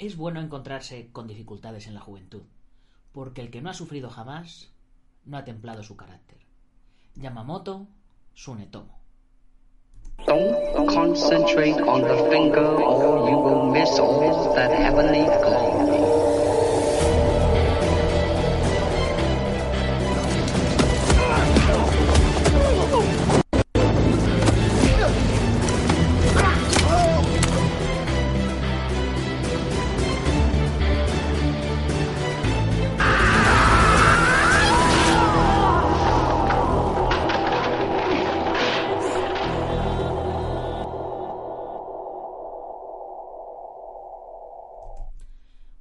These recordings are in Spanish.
Es bueno encontrarse con dificultades en la juventud, porque el que no ha sufrido jamás no ha templado su carácter. Yamamoto Sunetomo. Don't finger.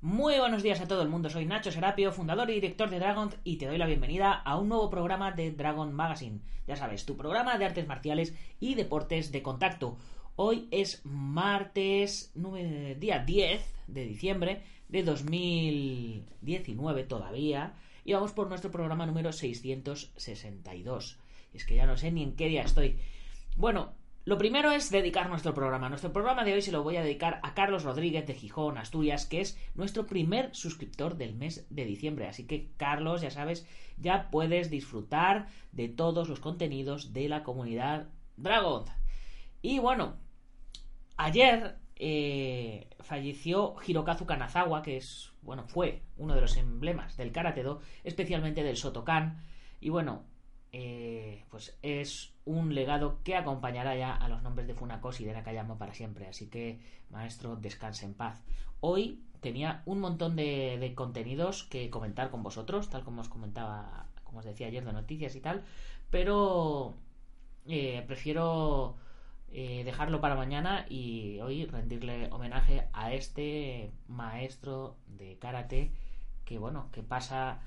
Muy buenos días a todo el mundo, soy Nacho Serapio, fundador y director de Dragon y te doy la bienvenida a un nuevo programa de Dragon Magazine. Ya sabes, tu programa de artes marciales y deportes de contacto. Hoy es martes, día 10 de diciembre de 2019 todavía y vamos por nuestro programa número 662. Es que ya no sé ni en qué día estoy. Bueno, lo primero es dedicar nuestro programa. Nuestro programa de hoy se lo voy a dedicar a Carlos Rodríguez de Gijón, Asturias, que es nuestro primer suscriptor del mes de diciembre. Así que, Carlos, ya sabes, ya puedes disfrutar de todos los contenidos de la comunidad Dragon. Y bueno, ayer eh, falleció Hirokazu Kanazawa, que es, bueno, fue uno de los emblemas del Karate Do, especialmente del Shotokan. Y bueno, eh, pues es un legado que acompañará ya a los nombres de Funakoshi y de Nakayama para siempre. Así que, maestro, descanse en paz. Hoy tenía un montón de, contenidos que comentar con vosotros, tal como os comentaba, como os decía ayer, de noticias y tal, pero eh, prefiero eh, dejarlo para mañana y hoy rendirle homenaje a este maestro de karate que, bueno, que pasa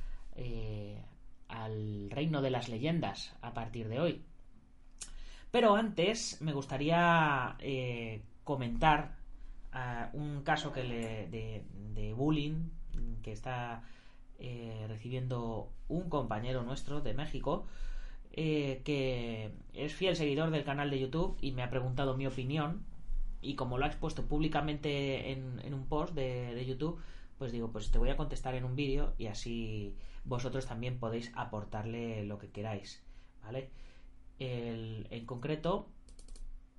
al reino de las leyendas a partir de hoy. Pero antes me gustaría eh, comentar ah, un caso que le- de, bullying que está eh, recibiendo un compañero nuestro de México eh, que es fiel seguidor del canal de YouTube y me ha preguntado mi opinión y como lo ha expuesto públicamente en, un post de YouTube pues digo pues te voy a contestar en un vídeo y así vosotros también podéis aportarle lo que queráis vale en concreto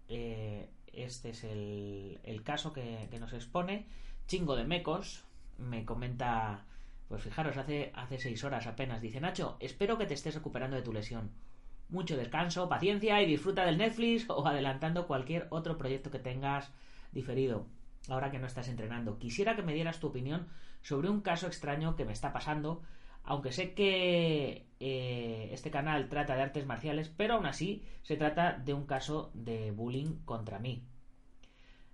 eh, este es el, el caso que, que nos expone. Chingo de Mecos me comenta pues fijaros hace, hace seis horas apenas dice Nacho espero que te estés recuperando de tu lesión. Mucho descanso, paciencia y disfruta del Netflix o adelantando cualquier otro proyecto que tengas diferido ahora que no estás entrenando. Quisiera que me dieras tu opinión sobre un caso extraño que me está pasando, aunque sé que eh, este canal trata de artes marciales, pero aún así se trata de un caso de bullying contra mí.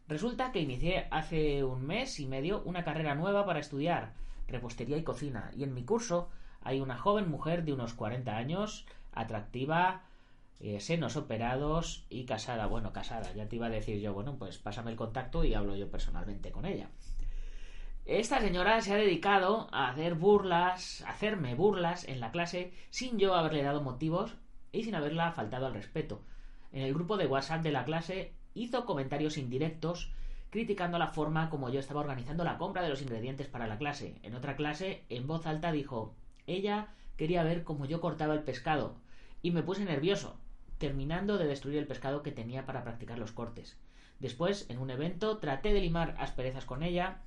Resulta que inicié hace un mes y medio una carrera nueva para estudiar repostería y cocina, y en mi curso hay una joven mujer de unos 40 años, atractiva, eh, senos operados y casada. Bueno, casada, ya te iba a decir yo, bueno, pues pásame el contacto y hablo yo personalmente con ella. Esta señora se ha dedicado a hacer burlas, a hacerme burlas en la clase sin yo haberle dado motivos y sin haberla faltado al respeto. En el grupo de WhatsApp de la clase hizo comentarios indirectos criticando la forma como yo estaba organizando la compra de los ingredientes para la clase. En otra clase, en voz alta dijo, ella quería ver cómo yo cortaba el pescado y me puse nervioso, terminando de destruir el pescado que tenía para practicar los cortes. Después, en un evento, traté de limar asperezas con ella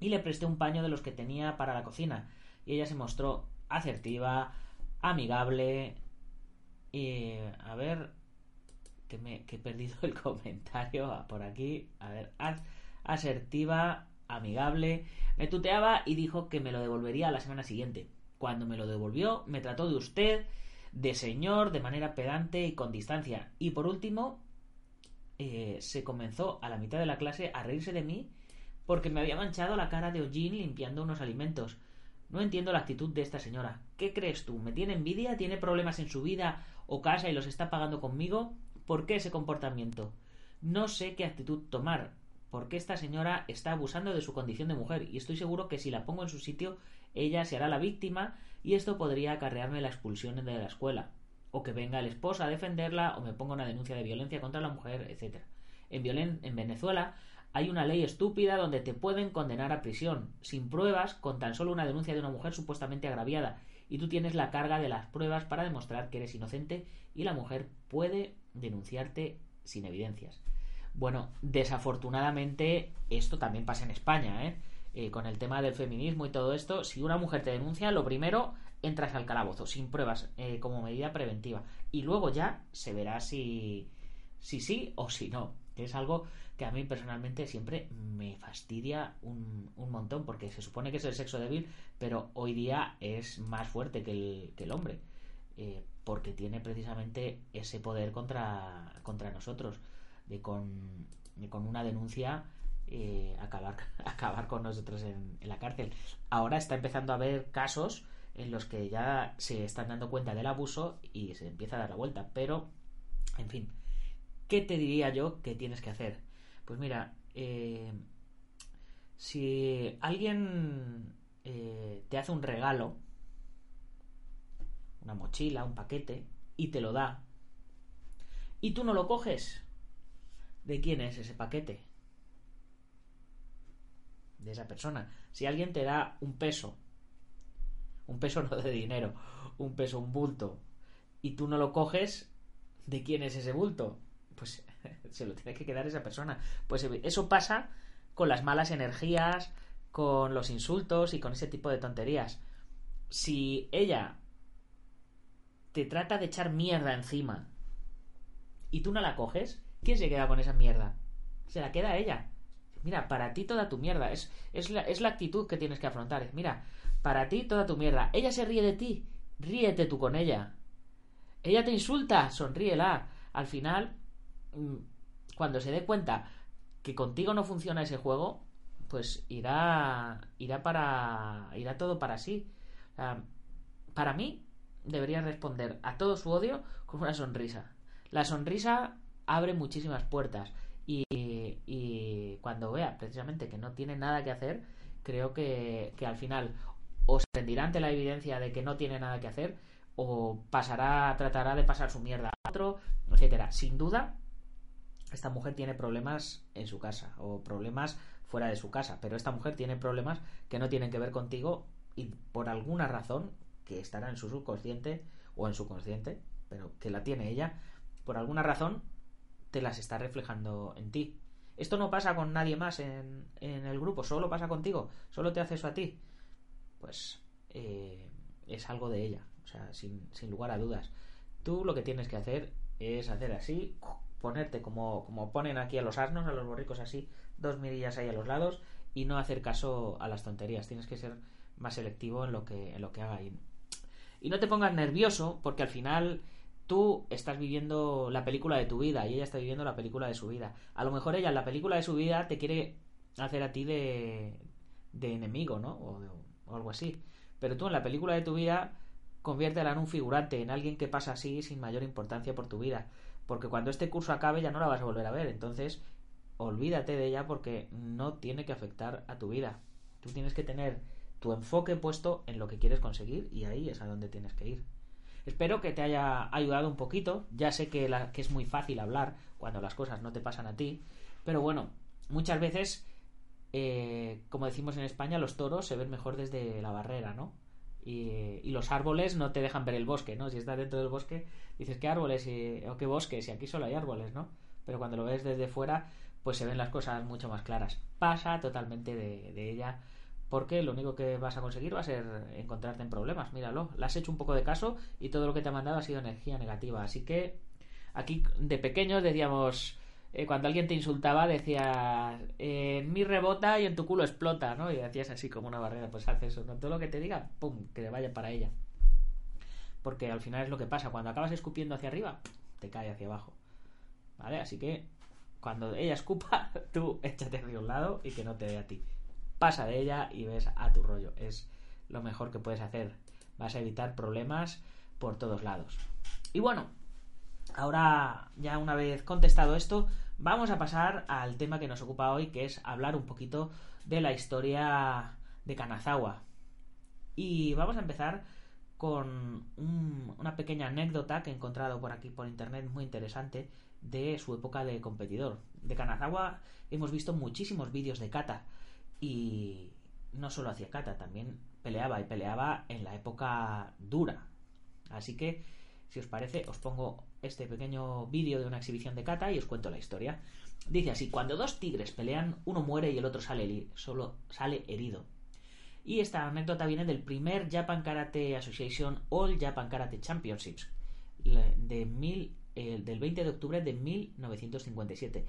y le presté un paño de los que tenía para la cocina. Y ella se mostró asertiva, amigable. Y a ver, que, me, he perdido el comentario por aquí. A ver, as- asertiva, amigable. Me tuteaba y dijo que me lo devolvería a la semana siguiente. Cuando me lo devolvió, me trató de usted, de señor, de manera pedante y con distancia. Y por último, eh, se comenzó a la mitad de la clase a reírse de mí porque me había manchado la cara de hollín limpiando unos alimentos. No entiendo la actitud de esta señora. ¿Qué crees tú? ¿Me tiene envidia? ¿Tiene problemas en su vida o casa y los está pagando conmigo? ¿Por qué ese comportamiento? No sé qué actitud tomar, porque esta señora está abusando de su condición de mujer y estoy seguro que si la pongo en su sitio, ella se hará la víctima y esto podría acarrearme la expulsión de la escuela, o que venga el esposo a defenderla, o me ponga una denuncia de violencia contra la mujer, etc. En, violen en Venezuela hay una ley estúpida donde te pueden condenar a prisión, sin pruebas, con tan solo una denuncia de una mujer supuestamente agraviada, y tú tienes la carga de las pruebas para demostrar que eres inocente y la mujer puede denunciarte sin evidencias. Bueno, desafortunadamente esto también pasa en España, ¿eh? Eh, con el tema del feminismo y todo esto, si una mujer te denuncia, lo primero entras al calabozo, sin pruebas, eh, como medida preventiva. Y luego ya se verá si, si sí o si no. Es algo que a mí personalmente siempre me fastidia un, un, montón, porque se supone que es el sexo débil, pero hoy día es más fuerte que el, que el hombre, eh, porque tiene precisamente ese poder contra, contra nosotros, de con, con una denuncia eh, acabar, acabar con nosotros en, la cárcel. Ahora está empezando a haber casos en los que ya se están dando cuenta del abuso y se empieza a dar la vuelta, pero, en fin, ¿qué te diría yo que tienes que hacer? Pues mira, eh, si alguien eh, te hace un regalo, una mochila, un paquete, y te lo da, y tú no lo coges, ¿de quién es ese paquete? De esa persona. Si alguien te da un peso, un peso no de dinero, un peso, un bulto, y tú no lo coges, ¿de quién es ese bulto? Pues se lo tiene que quedar esa persona. Pues eso pasa con las malas energías, con los insultos y con ese tipo de tonterías. Si ella te trata de echar mierda encima y tú no la coges, ¿quién se queda con esa mierda? Se la queda ella. Mira, para ti toda tu mierda. Es, es, la, es la actitud que tienes que afrontar. Mira, para ti toda tu mierda. Ella se ríe de ti. Ríete tú con ella. Ella te insulta. Sonríela. Al final, mm, cuando se dé cuenta que contigo no funciona ese juego, pues irá irá para irá todo para sí. Para mí debería responder a todo su odio con una sonrisa. La sonrisa abre muchísimas puertas y, y cuando vea precisamente que no tiene nada que hacer, creo que, que al final o se rendirá ante la evidencia de que no tiene nada que hacer o pasará, tratará de pasar su mierda a otro, etcétera. Sin duda, esta mujer tiene problemas en su casa o problemas fuera de su casa, pero esta mujer tiene problemas que no tienen que ver contigo y por alguna razón que estará en su subconsciente o en su consciente, pero que la tiene ella, por alguna razón te las está reflejando en ti. Esto no pasa con nadie más en, en el grupo, solo pasa contigo, solo te hace eso a ti. Pues eh, es algo de ella, o sea, sin, sin lugar a dudas. Tú lo que tienes que hacer es hacer así, ponerte como, como ponen aquí a los asnos, a los borricos así, dos mirillas ahí a los lados y no hacer caso a las tonterías. Tienes que ser más selectivo en lo que, en lo que haga. Y, y no te pongas nervioso porque al final tú estás viviendo la película de tu vida y ella está viviendo la película de su vida. A lo mejor ella en la película de su vida te quiere hacer a ti de, de enemigo, ¿no? O, o algo así. Pero tú en la película de tu vida conviértela en un figurante, en alguien que pasa así sin mayor importancia por tu vida porque cuando este curso acabe ya no la vas a volver a ver. Entonces, olvídate de ella porque no tiene que afectar a tu vida. Tú tienes que tener tu enfoque puesto en lo que quieres conseguir y ahí es a donde tienes que ir. Espero que te haya ayudado un poquito. Ya sé que, es muy fácil hablar cuando las cosas no te pasan a ti, pero bueno, muchas veces, eh, como decimos en España, los toros se ven mejor desde la barrera, ¿no? Y, los árboles no te dejan ver el bosque, ¿no? Si estás dentro del bosque, dices, ¿qué árboles y, o qué bosques? Y aquí solo hay árboles, ¿no? Pero cuando lo ves desde fuera, pues se ven las cosas mucho más claras. Pasa totalmente de ella, porque lo único que vas a conseguir va a ser encontrarte en problemas. Míralo, le has hecho un poco de caso y todo lo que te ha mandado ha sido energía negativa. Así que aquí de pequeños decíamos eh, cuando alguien te insultaba decías en mi rebota y en tu culo explota, ¿no? Y hacías así como una barrera, pues haces eso, ¿no? Todo lo que te diga, ¡pum!, que te vaya para ella. Porque al final es lo que pasa, cuando acabas escupiendo hacia arriba, te cae hacia abajo. ¿Vale? Así que cuando ella escupa, tú échate de un lado y que no te dé a ti. Pasa de ella y ves a tu rollo. Es lo mejor que puedes hacer. Vas a evitar problemas por todos lados. Y bueno, ahora ya una vez contestado esto, vamos a pasar al tema que nos ocupa hoy, que es hablar un poquito de la historia de Kanazawa. Y vamos a empezar con un, una pequeña anécdota que he encontrado por aquí por internet muy interesante de su época de competidor. De Kanazawa hemos visto muchísimos vídeos de kata y no solo hacía kata, también peleaba y peleaba en la época dura. Así que, si os parece, os pongo este pequeño vídeo de una exhibición de kata y os cuento la historia. Dice así, cuando dos tigres pelean, uno muere y el otro sale, solo sale herido. Y esta anécdota viene del primer Japan Karate Association All Japan Karate Championships de mil, del 20 de octubre de 1957.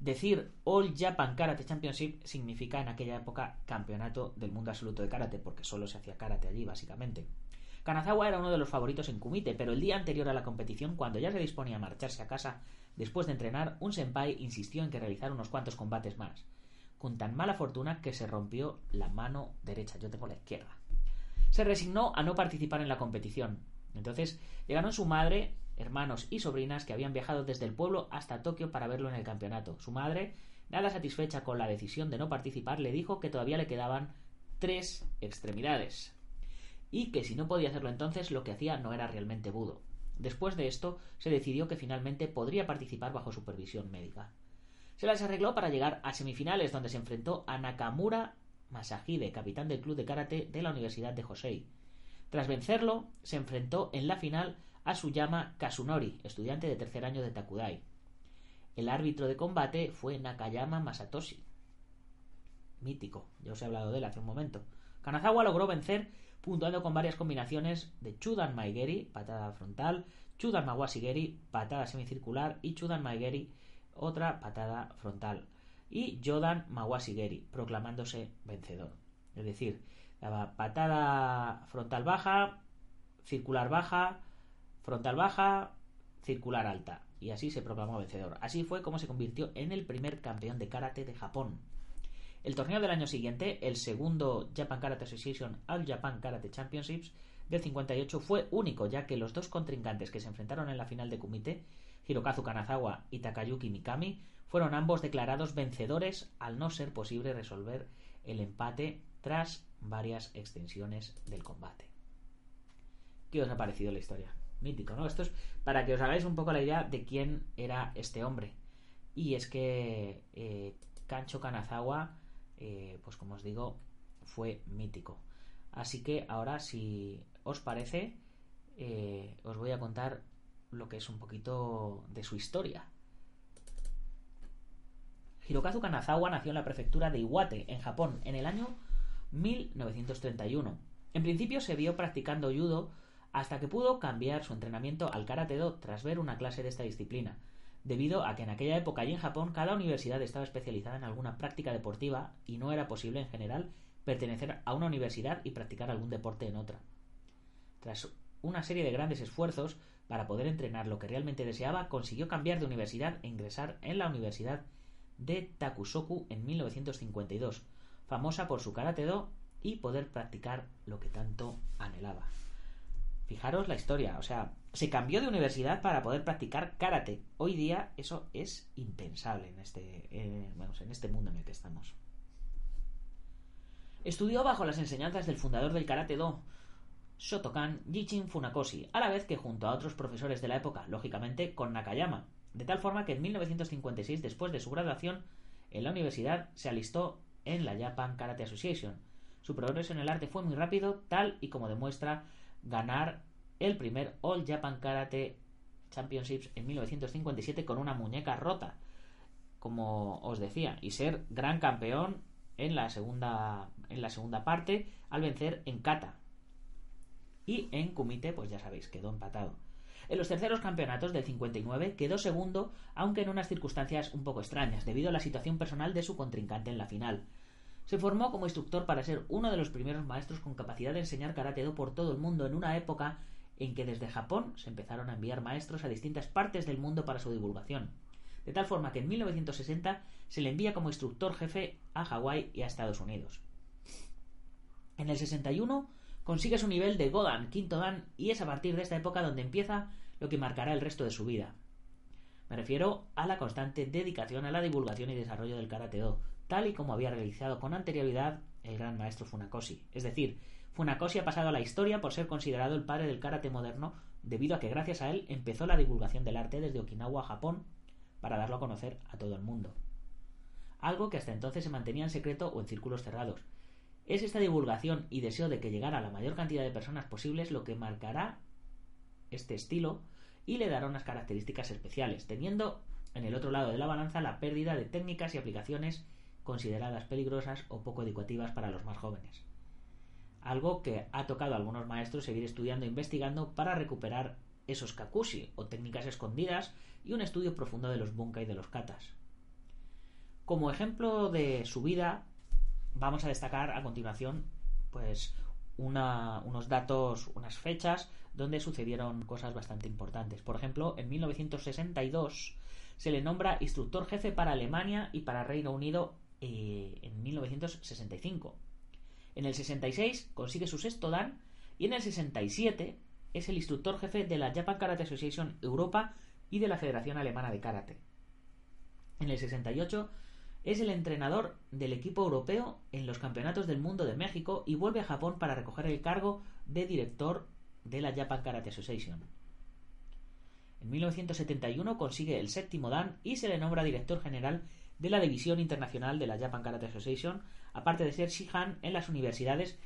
Decir All Japan Karate Championship significa en aquella época campeonato del mundo absoluto de karate, porque solo se hacía karate allí, básicamente. Kanazawa era uno de los favoritos en Kumite, pero el día anterior a la competición, cuando ya se disponía a marcharse a casa después de entrenar, un senpai insistió en que realizara unos cuantos combates más, con tan mala fortuna que se rompió la mano derecha, yo tengo la izquierda. Se resignó a no participar en la competición. Entonces llegaron su madre, hermanos y sobrinas que habían viajado desde el pueblo hasta Tokio para verlo en el campeonato. Su madre, nada satisfecha con la decisión de no participar, le dijo que todavía le quedaban tres extremidades y que si no podía hacerlo entonces lo que hacía no era realmente budo. Después de esto, se decidió que finalmente podría participar bajo supervisión médica. Se las arregló para llegar a semifinales donde se enfrentó a Nakamura Masahide, capitán del club de karate de la Universidad de Hosei. Tras vencerlo, se enfrentó en la final a Suyama Kasunori, estudiante de tercer año de Takudai. El árbitro de combate fue Nakayama Masatoshi. Mítico, ya os he hablado de él hace un momento. Kanazawa logró vencer puntuando con varias combinaciones de Chudan Maigeri, patada frontal, Chudan Mawasigeri, patada semicircular y Chudan Maigeri, otra patada frontal. Y Jodan Mawasigeri, proclamándose vencedor. Es decir, daba patada frontal baja, circular baja, frontal baja, circular alta. Y así se proclamó vencedor. Así fue como se convirtió en el primer campeón de karate de Japón. El torneo del año siguiente, el segundo Japan Karate Association All Japan Karate Championships del 58, fue único, ya que los dos contrincantes que se enfrentaron en la final de Kumite, Hirokazu Kanazawa y Takayuki Mikami, fueron ambos declarados vencedores al no ser posible resolver el empate tras varias extensiones del combate. ¿Qué os ha parecido la historia? Mítico, ¿no? Esto es para que os hagáis un poco la idea de quién era este hombre. Y es que eh, Kancho Kanazawa, eh, pues como os digo, fue mítico. Así que ahora, si os parece, eh, os voy a contar lo que es un poquito de su historia. Hirokazu Kanazawa nació en la prefectura de Iwate, en Japón, en el año 1931. En principio se vio practicando judo hasta que pudo cambiar su entrenamiento al karate do tras ver una clase de esta disciplina, debido a que en aquella época y en Japón cada universidad estaba especializada en alguna práctica deportiva y no era posible en general pertenecer a una universidad y practicar algún deporte en otra. Tras una serie de grandes esfuerzos para poder entrenar lo que realmente deseaba, consiguió cambiar de universidad e ingresar en la Universidad de Takusoku en 1952, famosa por su karate do y poder practicar lo que tanto anhelaba. Fijaros la historia, o sea, se cambió de universidad para poder practicar karate. Hoy día eso es impensable en este, en este mundo en el que estamos. Estudió bajo las enseñanzas del fundador del karate do, Shotokan Jichin Funakoshi, a la vez que junto a otros profesores de la época, lógicamente con Nakayama, de tal forma que en 1956, después de su graduación en la universidad, se alistó en la Japan Karate Association. Su progreso en el arte fue muy rápido, tal y como demuestra ganar el primer All Japan Karate Championships en 1957 con una muñeca rota, como os decía, y ser gran campeón en la segunda, en la segunda parte al vencer en kata. Y en kumite, pues ya sabéis, quedó empatado. En los terceros campeonatos del 59 quedó segundo, aunque en unas circunstancias un poco extrañas, debido a la situación personal de su contrincante en la final. Se formó como instructor para ser uno de los primeros maestros con capacidad de enseñar karate do por todo el mundo en una época en que desde Japón se empezaron a enviar maestros a distintas partes del mundo para su divulgación. De tal forma que en 1960 se le envía como instructor jefe a Hawái y a Estados Unidos. En el 61 consigue su nivel de Godan, quinto Dan, y es a partir de esta época donde empieza lo que marcará el resto de su vida. Me refiero a la constante dedicación a la divulgación y desarrollo del karate do, tal y como había realizado con anterioridad el gran maestro Funakoshi. Es decir, Funakoshi ha pasado a la historia por ser considerado el padre del karate moderno, debido a que gracias a él empezó la divulgación del arte desde Okinawa, Japón, para darlo a conocer a todo el mundo. Algo que hasta entonces se mantenía en secreto o en círculos cerrados. Es esta divulgación y deseo de que llegara a la mayor cantidad de personas posibles lo que marcará este estilo y le dará unas características especiales, teniendo en el otro lado de la balanza la pérdida de técnicas y aplicaciones consideradas peligrosas o poco educativas para los más jóvenes. Algo que ha tocado a algunos maestros seguir estudiando e investigando para recuperar esos kakushi o técnicas escondidas y un estudio profundo de los bunkai y de los katas. Como ejemplo de su vida, vamos a destacar a continuación pues unos datos, unas fechas donde sucedieron cosas bastante importantes. Por ejemplo, en 1962 se le nombra instructor jefe para Alemania y para Reino Unido eh, en 1965. En el 66 consigue su sexto dan y en el 67 es el instructor jefe de la Japan Karate Association Europa y de la Federación Alemana de Karate. En el 68 es el entrenador del equipo europeo en los Campeonatos del Mundo de México y vuelve a Japón para recoger el cargo de director de la Japan Karate Association. En 1971 consigue el séptimo dan y se le nombra director general de la División Internacional de la Japan Karate Association, aparte de ser Shihan en las universidades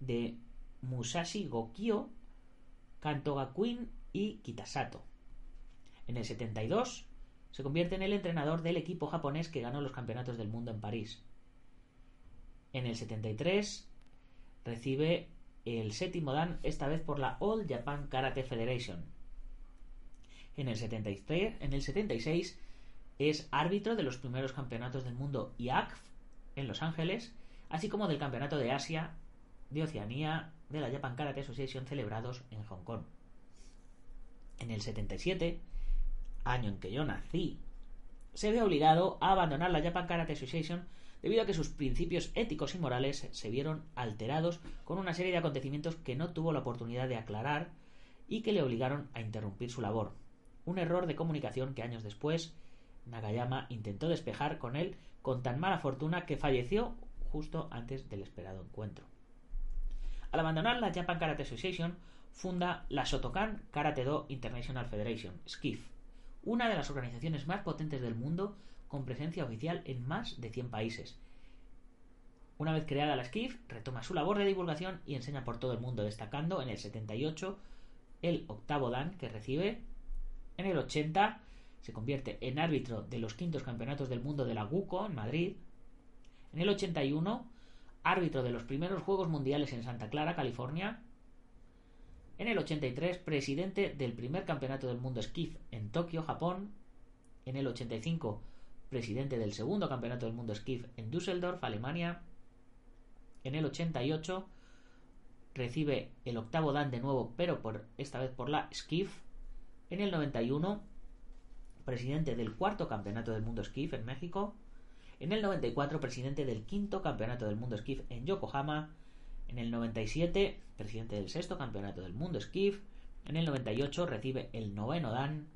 de Musashi Gokyo, Kantogakuin y Kitasato. En el 72 se convierte en el entrenador del equipo japonés que ganó los campeonatos del mundo en París. En el 73 recibe el séptimo dan, esta vez por la All Japan Karate Federation. En el, 73, en el 76 es árbitro de los primeros campeonatos del mundo IACF en Los Ángeles, así como del campeonato de Asia, de Oceanía, de la Japan Karate Association celebrados en Hong Kong. En el 77 año en que yo nací, se ve obligado a abandonar la Japan Karate Association debido a que sus principios éticos y morales se vieron alterados con una serie de acontecimientos que no tuvo la oportunidad de aclarar y que le obligaron a interrumpir su labor. Un error de comunicación que años después Nagayama intentó despejar con él con tan mala fortuna que falleció justo antes del esperado encuentro. Al abandonar la Japan Karate Association, funda la Shotokan Karate Do International Federation, SKIF, una de las organizaciones más potentes del mundo con presencia oficial en más de 100 países. Una vez creada la SKIF, retoma su labor de divulgación y enseña por todo el mundo, destacando en el 78 el octavo dan que recibe, en el 80 se convierte en árbitro de los quintos campeonatos del mundo de la GUCO en Madrid, en el 81 árbitro de los primeros Juegos Mundiales en Santa Clara, California, en el 83, presidente del primer campeonato del mundo skiff en Tokio, Japón. En el 85, presidente del segundo campeonato del mundo skiff en Düsseldorf, Alemania. En el 88, recibe el octavo dan de nuevo, pero por esta vez por la skiff. En el 91, presidente del cuarto campeonato del mundo skiff en México. En el 94, presidente del quinto campeonato del mundo skiff en Yokohama. En el 97, presidente del sexto campeonato del mundo skiff. En el 98 recibe el noveno Dan.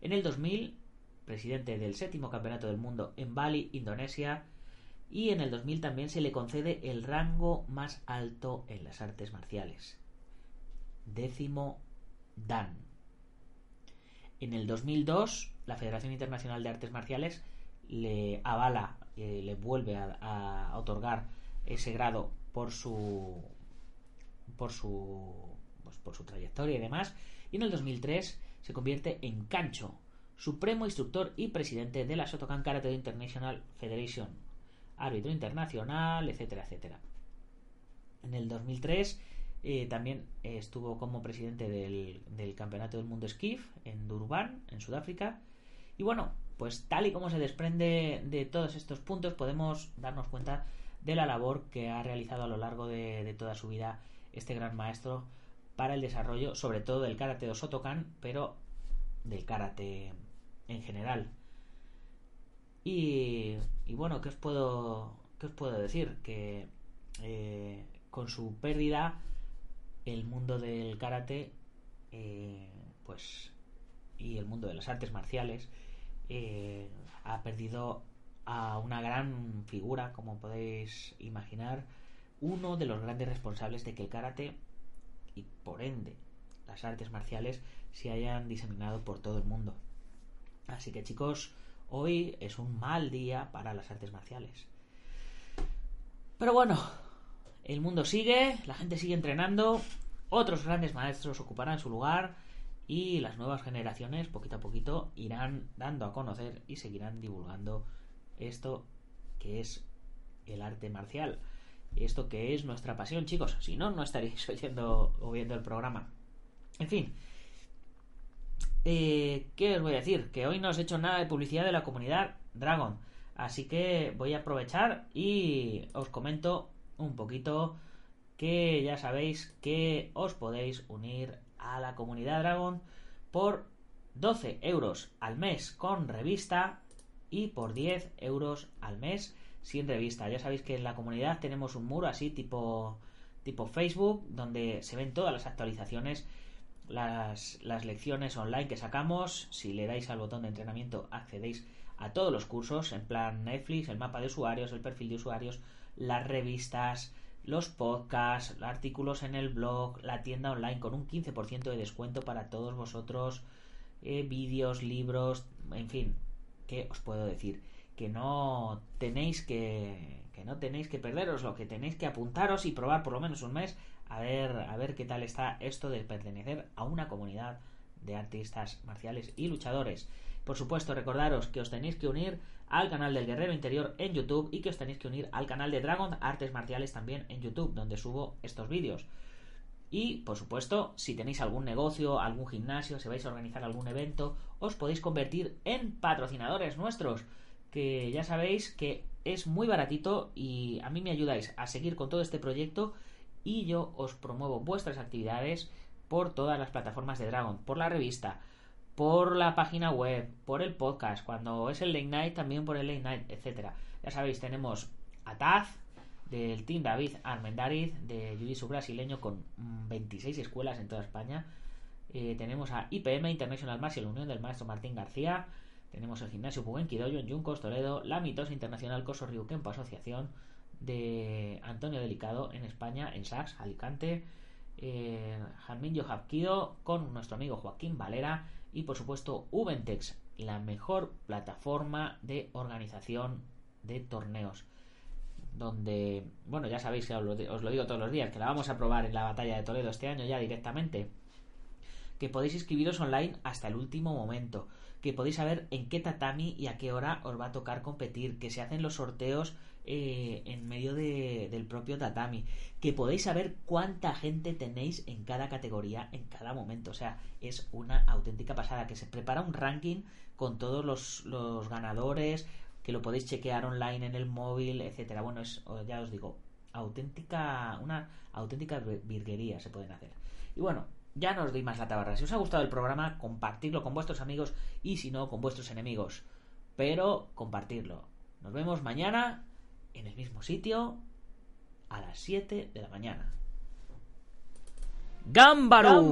En el 2000, presidente del séptimo campeonato del mundo en Bali, Indonesia. Y en el 2000 también se le concede el rango más alto en las artes marciales. Décimo Dan. En el 2002, la Federación Internacional de Artes Marciales le avala, eh, le vuelve a, a otorgar ese grado por su por su pues, por su trayectoria y demás y en el 2003 se convierte en Cancho supremo instructor y presidente de la Shotokan Karate International Federation árbitro internacional etcétera etcétera. En el 2003 eh, también estuvo como presidente del, del campeonato del mundo skiff en Durban en Sudáfrica. Y bueno pues tal y como se desprende de todos estos puntos podemos darnos cuenta de la labor que ha realizado a lo largo de, toda su vida este gran maestro para el desarrollo sobre todo del karate de Sotokan pero del karate en general. Y, bueno qué os puedo qué os puedo decir que eh, con su pérdida el mundo del karate eh, pues y el mundo de las artes marciales eh, ha perdido a una gran figura, como podéis imaginar, uno de los grandes responsables de que el karate y por ende las artes marciales se hayan diseminado por todo el mundo. Así que chicos, hoy es un mal día para las artes marciales. Pero bueno, el mundo sigue, la gente sigue entrenando, otros grandes maestros ocuparán su lugar y las nuevas generaciones poquito a poquito irán dando a conocer y seguirán divulgando esto que es el arte marcial. Esto que es nuestra pasión, chicos. Si no, no estaréis oyendo o viendo el programa. En fin. Eh, ¿Qué os voy a decir? Que hoy no os he hecho nada de publicidad de la comunidad Dragon. Así que voy a aprovechar y os comento un poquito que ya sabéis que os podéis unir a la comunidad Dragon por 12 euros al mes con revista y por 10 euros al mes sin revista. Ya sabéis que en la comunidad tenemos un muro así tipo, tipo Facebook donde se ven todas las actualizaciones, las, las lecciones online que sacamos. Si le dais al botón de entrenamiento accedéis a todos los cursos en plan Netflix, el mapa de usuarios, el perfil de usuarios, las revistas, los podcasts, artículos en el blog, la tienda online con un 15% de descuento para todos vosotros, eh, vídeos, libros, en fin, ¿qué os puedo decir? Que no tenéis que, que no tenéis que perderos, lo que tenéis que apuntaros y probar por lo menos un mes a ver, a ver qué tal está esto de pertenecer a una comunidad de artistas marciales y luchadores. Por supuesto, recordaros que os tenéis que unir al canal del Guerrero Interior en YouTube y que os tenéis que unir al canal de Dragon Artes Marciales también en YouTube, donde subo estos vídeos. Y, por supuesto, si tenéis algún negocio, algún gimnasio, si vais a organizar algún evento, os podéis convertir en patrocinadores nuestros, que ya sabéis que es muy baratito y a mí me ayudáis a seguir con todo este proyecto y yo os promuevo vuestras actividades por todas las plataformas de Dragon, por la revista, por la página web, por el podcast, cuando es el late night también por el late night, etcétera. Ya sabéis, tenemos a Taz del Team David Armendariz de Jiu-Jitsu brasileño con 26 escuelas en toda España. Eh, tenemos a IPM International Martial Unión del maestro Martín García. Tenemos el gimnasio Pubenquidoyo en Yuncos, Toledo. La Mitosa Internacional Coso Río Kempo Asociación de Antonio Delicado en España, en Sax, Alicante. Eh, Hapkido con nuestro amigo Joaquín Valera y por supuesto Ubentex, la mejor plataforma de organización de torneos. Donde, bueno, ya sabéis que os lo, digo todos los días, que la vamos a probar en la batalla de Toledo este año ya directamente. Que podéis inscribiros online hasta el último momento. Que podéis saber en qué tatami y a qué hora os va a tocar competir. Que se hacen los sorteos eh, en medio de, del propio tatami. Que podéis saber cuánta gente tenéis en cada categoría en cada momento. O sea, es una auténtica pasada. Que se prepara un ranking con todos los, ganadores. Que lo podéis chequear online en el móvil, etcétera. Bueno, ya os digo, auténtica, una auténtica virguería se pueden hacer. Y bueno, ya no os doy más la tabarra. Si os ha gustado el programa, compartirlo con vuestros amigos y si no, con vuestros enemigos. Pero compartirlo. Nos vemos mañana en el mismo sitio a las 7 de la mañana. ¡Gámbaro!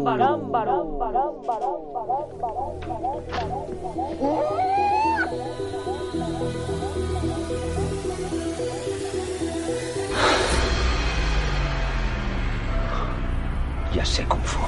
Ya sé Kung Fu.